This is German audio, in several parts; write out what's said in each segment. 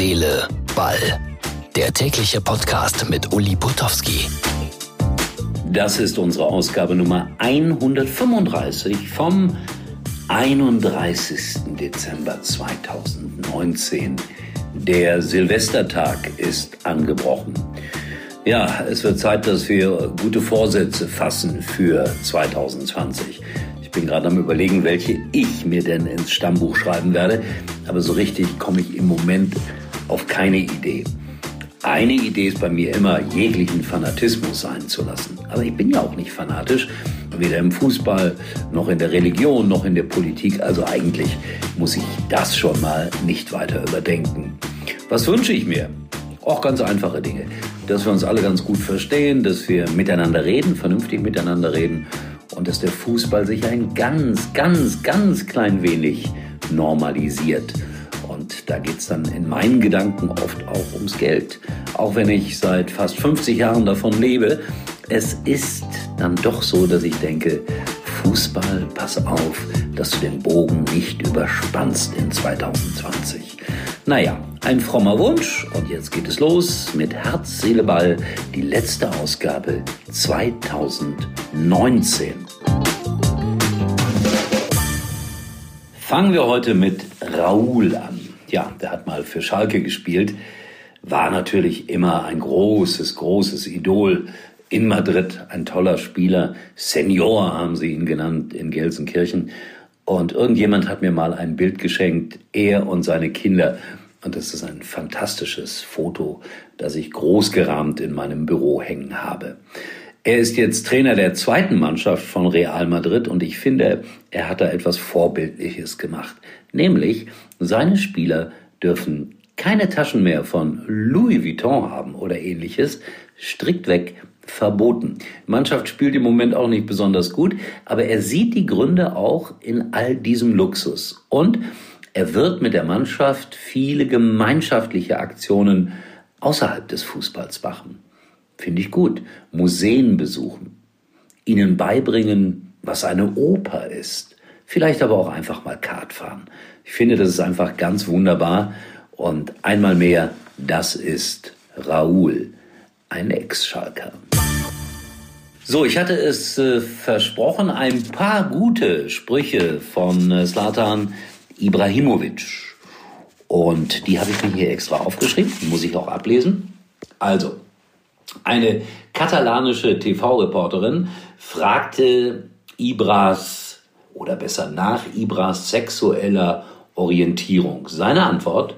Seele, Ball. Der tägliche Podcast mit Uli Putowski. Das ist unsere Ausgabe Nummer 135 vom 31. Dezember 2019. Der Silvestertag ist angebrochen. Ja, es wird Zeit, dass wir gute Vorsätze fassen für 2020. Ich bin gerade am Überlegen, welche ich mir denn ins Stammbuch schreiben werde, aber so richtig komme ich im Moment auf keine Idee. Eine Idee ist bei mir immer, jeglichen Fanatismus sein zu lassen. Aber ich bin ja auch nicht fanatisch, weder im Fußball noch in der Religion noch in der Politik. Also eigentlich muss ich das schon mal nicht weiter überdenken. Was wünsche ich mir? Auch ganz einfache Dinge. Dass wir uns alle ganz gut verstehen, dass wir miteinander reden, vernünftig miteinander reden und dass der Fußball sich ein ganz, ganz, ganz klein wenig normalisiert. Da geht es dann in meinen Gedanken oft auch ums Geld. Auch wenn ich seit fast 50 Jahren davon lebe, es ist dann doch so, dass ich denke, Fußball, pass auf, dass du den Bogen nicht überspannst in 2020. Naja, ein frommer Wunsch und jetzt geht es los mit Herz, Seele, Ball, die letzte Ausgabe 2019. Fangen wir heute mit Raoul an. Ja, der hat mal für Schalke gespielt, war natürlich immer ein großes, großes Idol in Madrid, ein toller Spieler. Senior haben sie ihn genannt in Gelsenkirchen. Und irgendjemand hat mir mal ein Bild geschenkt, er und seine Kinder. Und das ist ein fantastisches Foto, das ich großgerahmt in meinem Büro hängen habe. Er ist jetzt Trainer der zweiten Mannschaft von Real Madrid und ich finde, er hat da etwas Vorbildliches gemacht. Nämlich, seine Spieler dürfen keine Taschen mehr von Louis Vuitton haben oder ähnliches. Strikt weg, verboten. Die Mannschaft spielt im Moment auch nicht besonders gut, aber er sieht die Gründe auch in all diesem Luxus. Und er wird mit der Mannschaft viele gemeinschaftliche Aktionen außerhalb des Fußballs machen. Finde ich gut. Museen besuchen. Ihnen beibringen, was eine Oper ist. Vielleicht aber auch einfach mal Kart fahren. Ich finde, das ist einfach ganz wunderbar. Und einmal mehr, das ist Raoul, ein Ex-Schalker. So, ich hatte es äh, versprochen, ein paar gute Sprüche von äh, Slatan Ibrahimovic. Und die habe ich mir hier extra aufgeschrieben, die muss ich auch ablesen. Also, eine katalanische TV-Reporterin fragte Ibras oder besser nach Ibras sexueller Orientierung. Seine Antwort,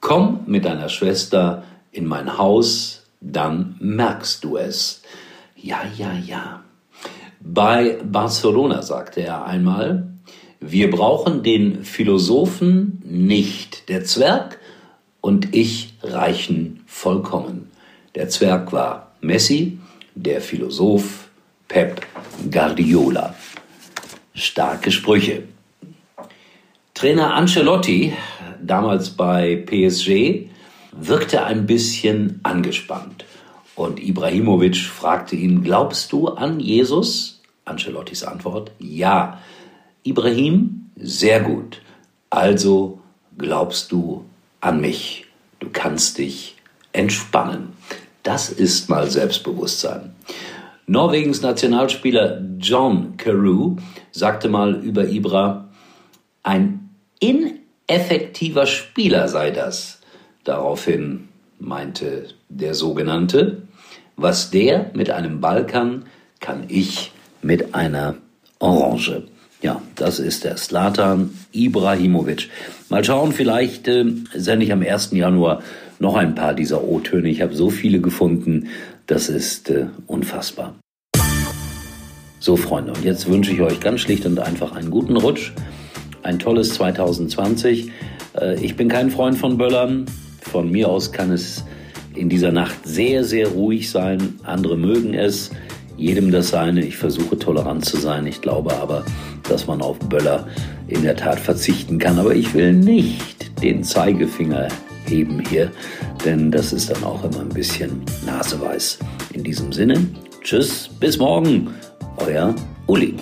komm mit deiner Schwester in mein Haus, dann merkst du es. Ja, ja, ja. Bei Barcelona sagte er einmal, wir brauchen den Philosophen nicht. Der Zwerg und ich reichen vollkommen. Der Zwerg war Messi, der Philosoph Pep Guardiola. Starke Sprüche. Trainer Ancelotti, damals bei PSG, wirkte ein bisschen angespannt. Und Ibrahimovic fragte ihn, glaubst du an Jesus? Ancelottis Antwort, ja. Ibrahim, sehr gut. Also glaubst du an mich. Du kannst dich entspannen. Das ist mal Selbstbewusstsein. Norwegens Nationalspieler John Carew sagte mal über Ibra, ein ineffektiver Spieler sei das. Daraufhin meinte der sogenannte, was der mit einem Ball kann, kann ich mit einer Orange. Ja, das ist der Slatan Ibrahimovic. Mal schauen, vielleicht äh, sende ich am 1. Januar noch ein paar dieser O-Töne. Ich habe so viele gefunden, das ist äh, unfassbar. So, Freunde, und jetzt wünsche ich euch ganz schlicht und einfach einen guten Rutsch, ein tolles 2020. Äh, ich bin kein Freund von Böllern. Von mir aus kann es in dieser Nacht sehr, sehr ruhig sein. Andere mögen es. Jedem das seine. Ich versuche tolerant zu sein. Ich glaube aber, dass man auf Böller in der Tat verzichten kann. Aber ich will nicht den Zeigefinger heben hier, denn das ist dann auch immer ein bisschen naseweiß. In diesem Sinne, tschüss, bis morgen, euer Uli.